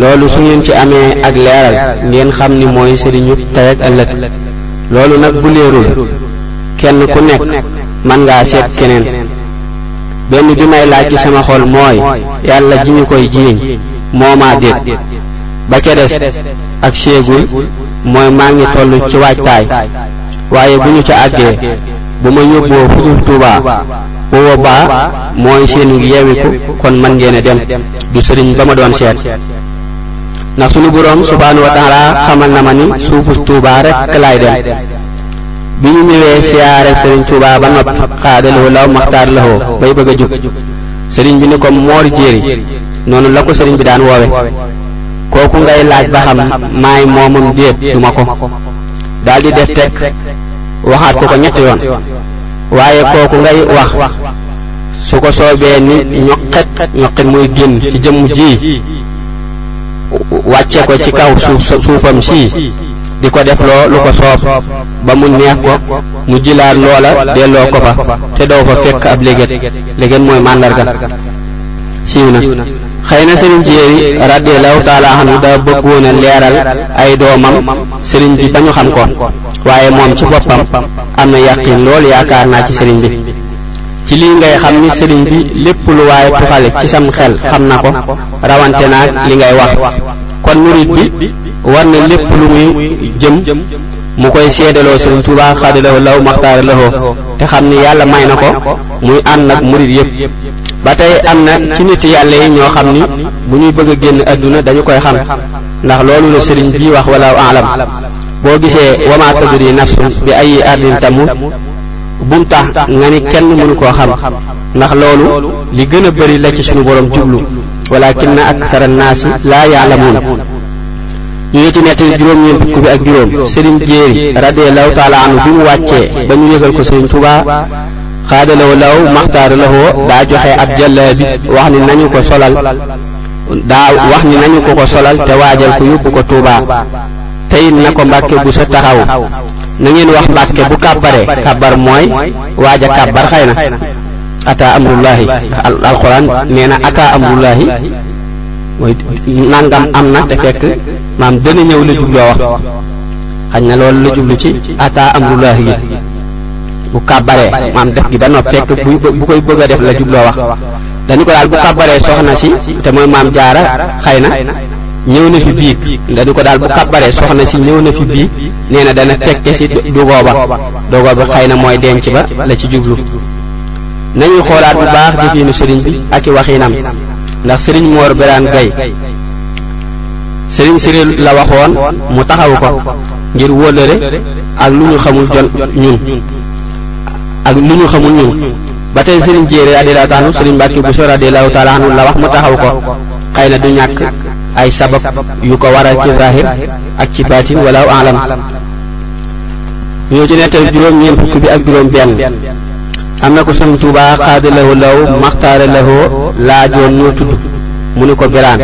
loolu su ngeen ci amee ak leeral ngeen xam ni mooy sëriñu tey ak ëllëg loolu nag bu leerul kenn ku nekk man ngaa seet keneen benn bi may laaj ci sama xol mooy yàlla ji ñu koy jiiñ moo maa déet ba ca des ak séegul mooy maa ngi toll ci waajtaay waaye bu ñu ca àggee bu ma yóbboo fu dul Tuubaa bu boobaa mooy seenu yeewiku kon man ngeen a dem du sëriñ ba ma doon seet ndax sunu boroom subhaanahu wa taala xamal na ma ni suufu Tuubaa rekk laay dem bi ñu ñëwee siyaare sëriñ Tuubaa ba noppi xaadaloo law maxtaar lawoo bay bëgg a jug sëriñ bi ni ko moor jéeri noonu la ko sëriñ bi daan woowe kooku ngay laaj ba xam maay moomam déet duma ko daldi def teg waxaat ko ko ñetti yoon waaye kooku ngay wax su ko soobee ni ñoqet ñoqet muy génn ci jëmm ji wàcce ko ci kaw suuf suufam sii di ko def loo lu ko soob ba mu neex ko mu jilaat loola delloo ko fa te doo fa fekk ab léget léget mooy màndarga siiw na xëy na sëriñ Jéeri radiyallahu taala anhu daa bëggoon a leeral ay doomam sëriñ bi ba ñu xam ko waaye moom ci boppam am na yàqin lool yaakaar naa ci sëriñ bi ci lii ngay xam ni sëriñ bi lépp lu waaye tuxale ci sam xel xam na ko rawante naag li ngay wax kon murit bi war na lépp lu muy jëm mu koy seedaloo sëriñ Tuubaa xaadalawoo law maxtaara lawoo te xam ni yàlla may na ko muy ànd ak murit yépp ba tey am na ci nit yàlla yi ñoo xam ni bu ñuy bëgg a génn àdduna dañu koy xam ndax loolu la sëriñ bi wax wala alam boo gisee wama tadri nafsun bi ay ardin tamut bum tax nga ni kenn mënu koo xam ndax loolu li gën a bëri la ci sunu borom jublu walakinna aksara naasi laa yaalamuun ñu ngi ci nettali juróom-ñeent fukk bi ak juróom sëriñ jéeri radiallahu taala anhu bi mu wàccee ba ñu yëgal ko sëriñ Tuubaa xaadalaw law maxtaara lawoo daa joxe ab jàllaa bi wax ni nañu ko solal daa wax ni nañu ko ko solal te waajal ko yóbbu ko Tuubaa te it na ko Mbàkke bu sa taxaw na ngeen wax Mbàkke bu kàbbare kàbbar mooy waaj a kàbbar xëy na ata amrullahi al- alquran nee na ata amrullahi mooy nangam am na te fekk maam dana ñëw la jubloo wax xañ na loolu la jublu ci ata amrullahi gi bu kàbbaree maam def gi ba noppi fekk bu bu koy bëgg a def la jubloo wax dañu ko daal bu kàbbaree soxna si te mooy maam jaara xëy na ñëw na fi biig dañu ko daal bu kàbbaree soxna si ñëw na fi biig nee na dana fekke si dugoo ba dugoo ba xëy na mooy denc ba la ci jublu nañuy xoolaat bu baax jëfiinu sëriñ bi ak i waxinam ndax sëriñ Moor Biraan Gay sëriñ Siril la waxoon mu taxawu ko ngir wóllëre ak lu ñu xamul jon ñun ak lu ñu xamul ñun ba tey sëriñ Jéeri radiyallahu taala sëriñ Mbàkke Buso radiyallahu taala anhu la wax mu taxaw ko xëy na du ñàkk ay sabab yu ko waral ci zahir ak ci baatin wala alam ñoo ci nettali juróom ñeent fukk bi ak juróom benn am na ko sëriñ Tuubaa xaada lahu law maxtaara lahu laajoon noo tudd mu ni ko biraan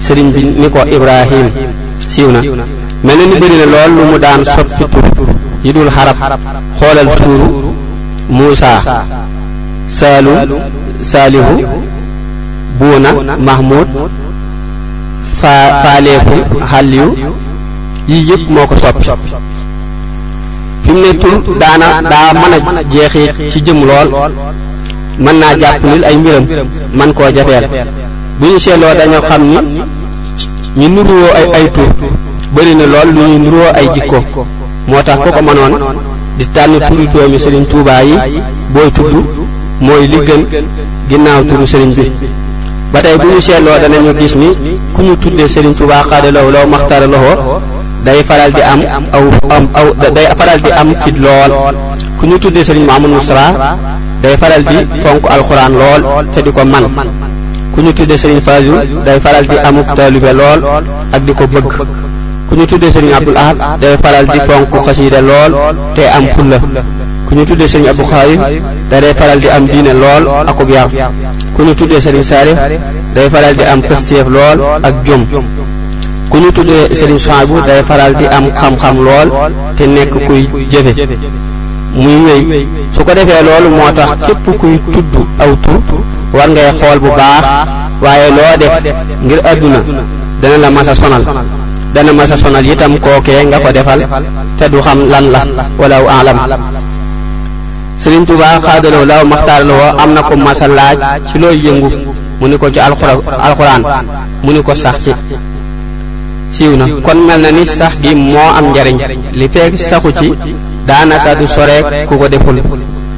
sëriñ bi ni ko Ibrahim siiw na mel na ni bëri na lool lu mu daan soppi tur yi dul xarab xoolal suuru Muusa Saalu Saalihu Buuna Mahmoud fa faaleefu xàlliyu yii yëpp moo ko soppi fi mu ne tur daana daa mën a jeexee ci jëm lool mën naa jàpp nil ay mbiram man koo jafeel bu ñu seetloo dañoo xam ni ñu nuruwoo ay ay tur bëri na lool lu ñu nuruwoo ay jikko moo tax ku ko mënoon di tànn turu doomi sëriñ Tuubaa yi booy tudd mooy li gën ginnaaw turu sëriñ bi ba tey bu ñu seetloo danañu gis ni ku ñu tuddee sëriñ Tuubaa xaadalaw law maxtara loxo day faral di am aw am aw day faral di am fit lool ku ñu tuddee sëriñ Mamadou Moustapha day faral di fonk alxuraan lool te di ko man ku ñu tuddee sëriñ Fadilu day faral di amub taalibe lool ak di ko bëgg ku ñu tuddee sëriñ Abdul Ahad day faral di fonk xasiida lool te am fulla ku ñu tuddee sëriñ Abdou Khadir da day faral di am diine lool akub yar ku ñu tuddee sëriñ Saalih day faral di am pëstéef lool ak jom ku ñu tuddee sëriñ Suhaybu day faral di am xam-xam lool te nekk kuy jëfe muy wéy su ko defee loolu moo tax képp kuy tudd aw tur war ngay xool bu baax waaye loo def ngir àdduna dana la masa sonal dana masa sonal itam kookee nga ko defal te du xam lan la walaw alam Sëriñ Tuubaa xaadaloo law maxtaaraloo am na ko masa laaj ci looy yëngu mu ni ko ci alxuraan mu ni ko sax ci siiw na kon mel na ni sax gi moo am njariñ li feek saxu ci daanaka du soreek ku ko deful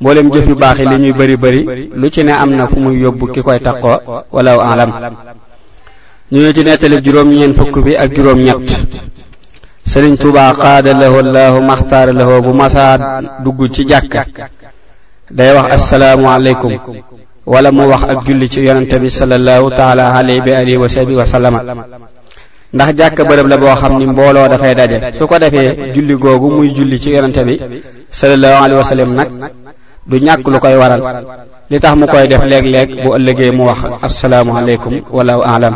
mboolem jëf yu baax yi li ñuy bari bari lu ci ne am na fu muy yóbbu ki koy taqoo wala alam ñu ne ci nettali juróom ñeen fukk bi ak juróom ñett sëriñ Tuubaa qaada lahu laahu maxtaara lahu bu masaa dugg ci jàkka day wax assalaamu aleykum wala mu wax ak julli ci yonente bi sallallahu taala alayhi bi alihi wa sahbihi wa sallama ndax jàkk bërëb la boo xam ni mbooloo dafay daje su ko defee julli googu muy julli ci yonente bi sallallahu alayhi wa sallam nag du ñàkk lu koy waral li tax mu koy def léeg-léeg bu ëllëgee mu wax assalaamu aleykum wallahu alam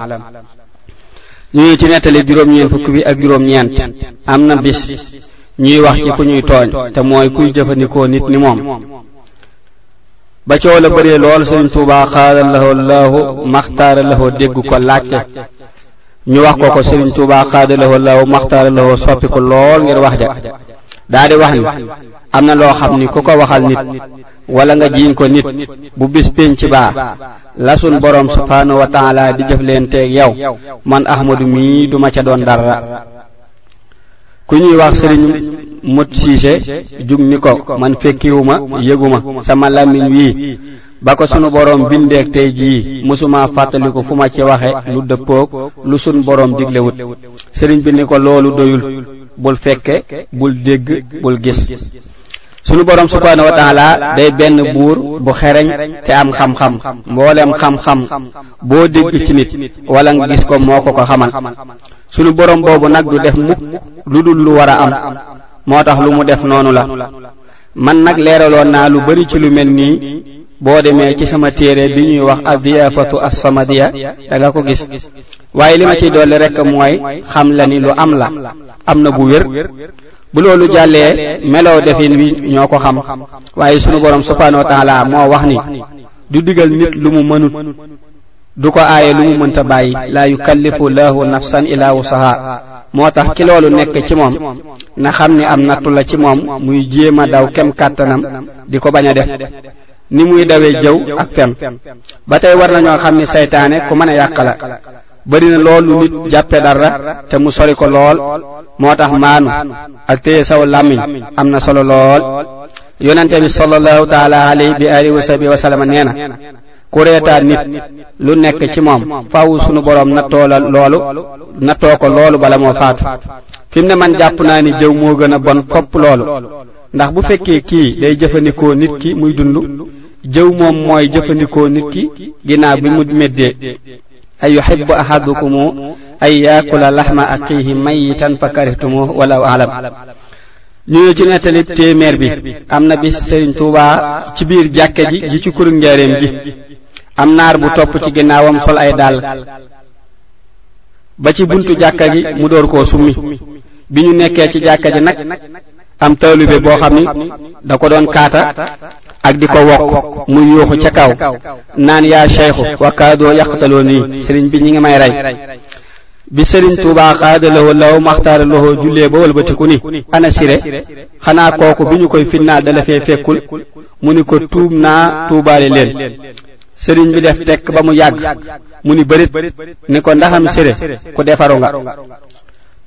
ñu ngi ci nettali juróom-ñeent fukk bi ak juróom-ñeent am na bis ñuy wax ci ku ñuy tooñ te mooy kuy jëfandikoo nit ni moom ba coow la bëree lool Sëriñ Tuubaa xaala lahoo laahu maxtaara lahoo dégg ko laajte ñu wax ko ko Sëriñ Tuubaa xaada lahoo laahu maxtaara lahoo soppi ko lool ngir wax ja daa di wax ni am na loo xam ni ku ko waxal nit wala nga jiiñ ko nit bu bis pénc baa la sun boroom subhaanahu wa taala di jëf leen teeg yow man ahmadu mii duma ca doon dara ku ñuy wax sëriñ mut siise jug ni ko man fekkiwuma yëguma sama làmmiñ wii ba ko sunu boroom bindeek tey jii mësuma fàttaliku fu ma ci waxe lu dëppook lu sunu boroom diglewut sëriñ bi ni ko loolu doyul bul fekke bul dégg bul gis sunu boroom subhaanahu wa taala day benn buur bu xereñ te am xam-xam mboolem xam-xam boo dégg ci nit wala nga gis ko moo ko ko xamal sunu boroom boobu nag du def mukk lu dul lu war a am moo tax lu mu def noonu la man nag leeraloon naa lu bari ci lu mel nii boo demee ci sama téere bi ñuy wax adiyafatu assamadiya da nga ko gis waaye li ma ciy dolli rekk mooy xam la ni lu am la am na bu wér bu loolu jàllee meloo defin wi ñoo ko xam waaye sunu borom subhanahu wa taala moo wax ni du digal nit lu mu mënut du ko aaye lu mu mënta bàyyi laa yukallifu laahu nafsan ilaa wusaha moo tax ki loolu nekk ci moom na xam ni am nattu la ci moom muy jéem a daw kem kàttanam di ko bañ a def ni muy dawee jëw ak fen ba tey war nañoo xam ni seytaane ku mën a yàq la bari na loolu nit jàppe dara te mu sori ko lool moo tax maanu ak téye saw làmmiñ am na solo lool yonente bi sallallahu taala alayhi bi alihi wa sahbihi wa sallama nee na ku reetaan nit lu nekk ci moom faaw sunu boroom nattoo la loolu nattoo ko loolu bala moo faatu fi mu ne man jàpp naa ni jëw moo gën a bon fopp loolu ndax bu fekkee kii day jëfandikoo nit ki muy dund jëw moom mooy jëfandikoo nit ki ginnaaw bi mu méddee ay yuhibbu ahadukumu ay yaakula laxma aqihi mayitan fa karihtumuhu walaw alam ñu ne ci nettalib téeméer bi am na bis sëriñ tuubaa ci biir jàkke ji ji ci kurug njaareem ji am naar bu topp ci ginnaawam sol ay dàll ba ci buntu jàkka gi mu door koo summi bi ñu nekkee ci jàkka ji nag am taalibe boo xam ni da ko doon kaata ak di ko wokk mu yuuxu ca kaw naan yaa cheikhu wakkaadoo yàqtaloo nii sëriñ bi ñi ngi may rey bi sëriñ Tuubaa xaadalawoo law maxtaara lawoo jullee ba wëlbatiku ni ana sire xanaa kooku bi ñu koy finnaal dala fee fekkul mu ni ko tuub naa tuubaale leen sëriñ bi def tekk ba mu yàgg mu ni bërit ni ko ndaxam sire ku defaru nga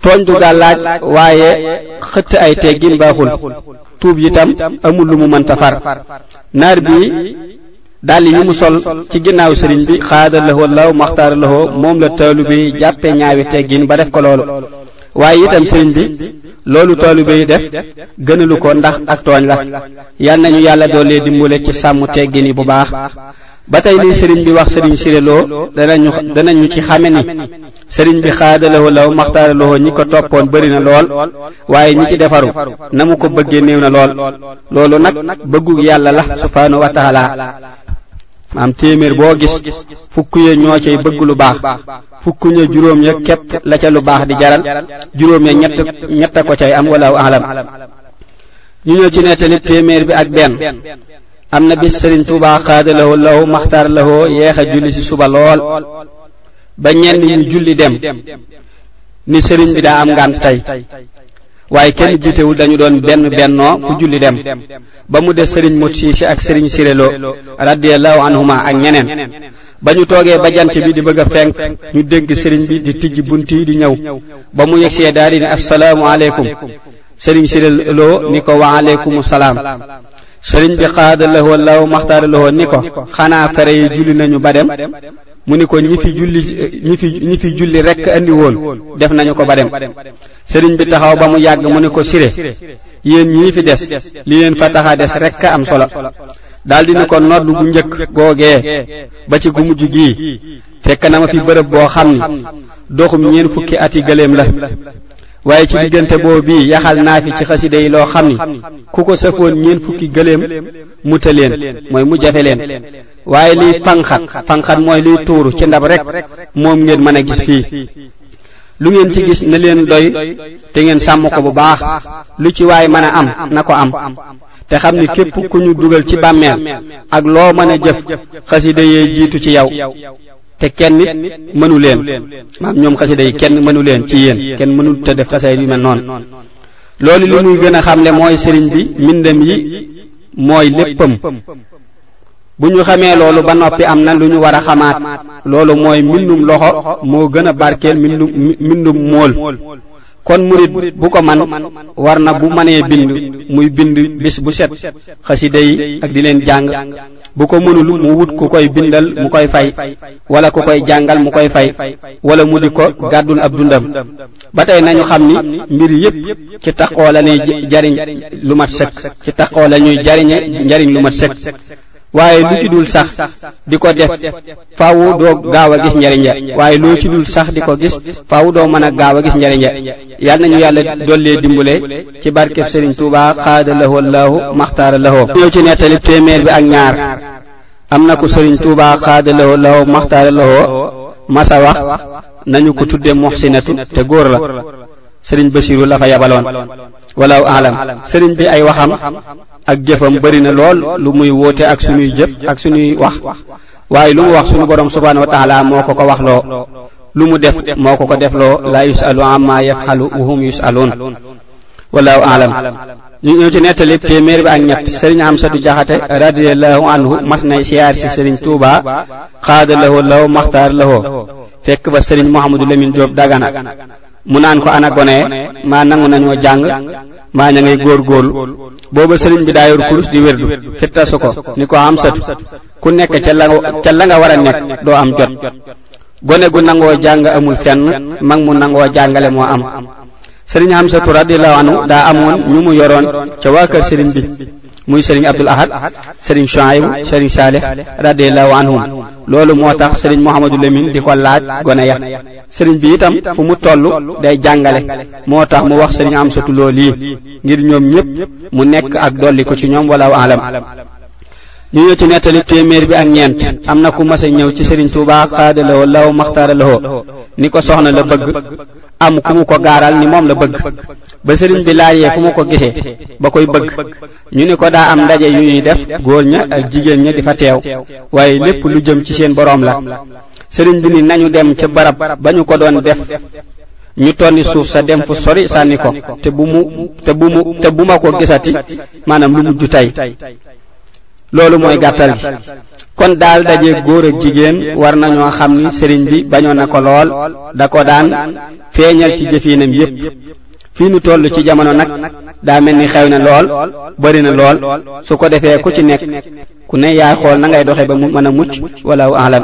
tooñ du gàllaaj waaye xëtt ay teggin baaxul tuub itam amul lu mu mënta far naar bi dàll yi mu sol ci ginnaaw sëriñ bi xaada lahoo law maxtaara lahoo moom la taalibe yi jàppe ñaawi teggin ba def ko loolu waaye itam sëriñ bi loolu taalibe yi def gënalu ko ndax ak tooñ la yal nañu yàlla doolee dimbale ci sàmm teggin yi bu baax ba tey lii sëriñ bi wax sëriñ Siré Lo danañu danañu ci xame ni sëriñ bi xaadalawoo law maxtaaralawoo ñi ko toppoon bëri na lool waaye ñi ci defaru na mu ko bëggee néew na lool loolu nag bëggu yàlla la subhaanahu wa taala maam téeméer boo gis fukk ya ñoo cay bëgg lu baax fukk ña juróom ya képp la ca lu baax di jaral juróom ya ñett ñett a ko cay am wala alam ñu ñëw ci nettali téeméer bi ak benn am na bis sëriñ Tuubaa xaadalawoo law maxtaaralawoo yeex a julli ci suba lool ba ñenn ñu julli dem ni sëriñ bi daa am ngànt tey waaye kenn jiitewul dañu doon benn bennoo ku julli dem ba mu des sëriñ mut siise ak sëriñ siréloo radiyallahu anhuma ak ñeneen ba ñu toogee ba jant bi di bëgg a fenk ñu dégg sëriñ bi di tijji bunt yi di ñëw ba mu yegsee daal di ne assalaamu aleykum sëriñ siréloo ni ko wa aleykumu salaam sëriñ bi xaada lahoo law maxtaara lahoo ni ko xanaa fere yi julli nañu ba dem mu ni ko ñi fi julli ñi fi ñi fi julli rekk andi woon def nañu ko ba dem sëriñ bi taxaw ba mu yàgg mu ni ko sire yéen ñii fi des li leen fa taxa des rekk a am solo daldi ni ko nodd gu njëkk googee ba ci gu mujj gii fekk na ma fi bërëb boo xam ni doxum ñeen fukki ati gëléem la waaye ci diggante boobu bii yaxal naa fi ci xasida yi loo xam ni ku ko sëfoon ñeen fukki gëléem mu tëleen mooy mu jafe leen waaye liy fanxat fanxat mooy liy tuuru ci ndab rek moom ngeen mën a gis fii lu ngeen ci gis na leen doy te ngeen sàmm ko bu baax lu ci waay mën a am na ko am te xam ni képp ku ñu dugal ci bàmmeel ak loo mën a jëf xasida yee jiitu ci yow te kenn nit mënu leen maam ñoom xasida yi kenn mënu leen ci yéen kenn mënu te def xasida yu mel noonu loolu li muy gën a xamle mooy sëriñ bi mbindam yi mooy léppam bu ñu xamee loolu ba noppi am na lu ñu war a xamaat loolu mooy mbindum loxo moo gën a barkeel mbindum mbindum mool kon murit bu ko man war na bu mënee bind muy bind bis bu set xasida yi ak di leen jàng bu ko mënul mu wut ku koy bindal mu koy fay wala ku koy jàngal mu koy fay wala mu di ko gàddul ab dundam ba tey nañu xam ni mbir yépp ci taqoo la ñuy jariñ lu mat sëkk ci taqoo la ñuy jariñe njariñ lu mat sëkk waaye lu ci dul sax di ko def faawu doo gaaw a gis njariñ ya waaye loo ci dul sax di ko gis faawu doo mën a gaaw a gis njariñ ya yal nañu yàlla dollee dimbale ci barkeb Sëriñ Tuubaa xaada lahoo laahu maxtaara lahoo ñëw ci nettali téeméer bi ak ñaar am na ku sëriñ tuubaa xaada lawo lawo maxtaara lawo masa wax nañu ko tudde muxsinatu te góor la sëriñ basiru la fa yabaloon walaw alam sëriñ bi ay waxam ak jëfam bari na lool lu muy woote ak suñuy jëf ak suñuy wax waaye lu mu wax suñu borom subhanahu wa taala moo ko ko wax loo lu mu def moo ko ko def loo laa yusalu amma yafalu wa hum yusaluun wallahu alam ñu ñëw ci nettali téeméer bi ak ñett sëriñ Amsatu Jaxate radiyallahu anhu mas na siyaar si sëriñ Tuuba xaada lahoo law maxtaar lahoo fekk ba sëriñ Mouhamadou Lamine Diop Dagana mu naan ko ana gone maa nangu nañoo jàng maa ña ngay góorgóorlu booba sëriñ bi daayor kurus di wérdu fittasu ko ni ko Amsatu ku nekk ca la ca la nga war a nekk doo am jot gone gu nangoo jàng amul fenn mag mu nangoo jàngale moo am sëriñ Hamsatu radiyallahu anhu daa amoon ñu mu yoroon ca waa kër sëriñ bi muy sëriñ Abdul Ahad sëriñ Shuaybu sëriñ Saalih radiyallahu anhum loolu moo tax sëriñ Mouhamadou Lamine di ko laaj gone ya sëriñ bi itam fu mu toll day jàngale moo tax mu wax sëriñ Hamsatu loolu yi ngir ñoom ñépp mu nekk ak dolli ko ci ñoom wala alam ñu ñëw ci nettali téeméer bi ak ñeent am na ku mas a ñëw ci Sëriñ Tuubaa xaada lawo law maxtaara lawo ni ko soxna la bëgg am ku mu ko gaaral ni moom la bëgg ba sëriñ bi laajee fu mu ko gisee ba koy bëgg ñu ni ko daa am ndaje yu ñuy def góor ña ak jigéen ña di fa teew waaye lépp lu jëm ci seen boroom la sëriñ bi ni nañu dem ca barab ba ñu ko doon def ñu tonni suuf sa dem fu sori sànni ko te bu mu te bu mu te bu ma ko gisati maanaam lu mujj tey loolu mooy gàttal gi kon daal daje góor ak jigéen war nañoo xam ni sëriñ bi bañoon na ko lool da ko daan feeñal ci jëfinam yépp fii nu toll ci jamono nag daa mel ni xew na lool bari na lool su ko defee ku ci nekk ku ne yaay xool na ngay doxe ba mu mën a mucc wala alam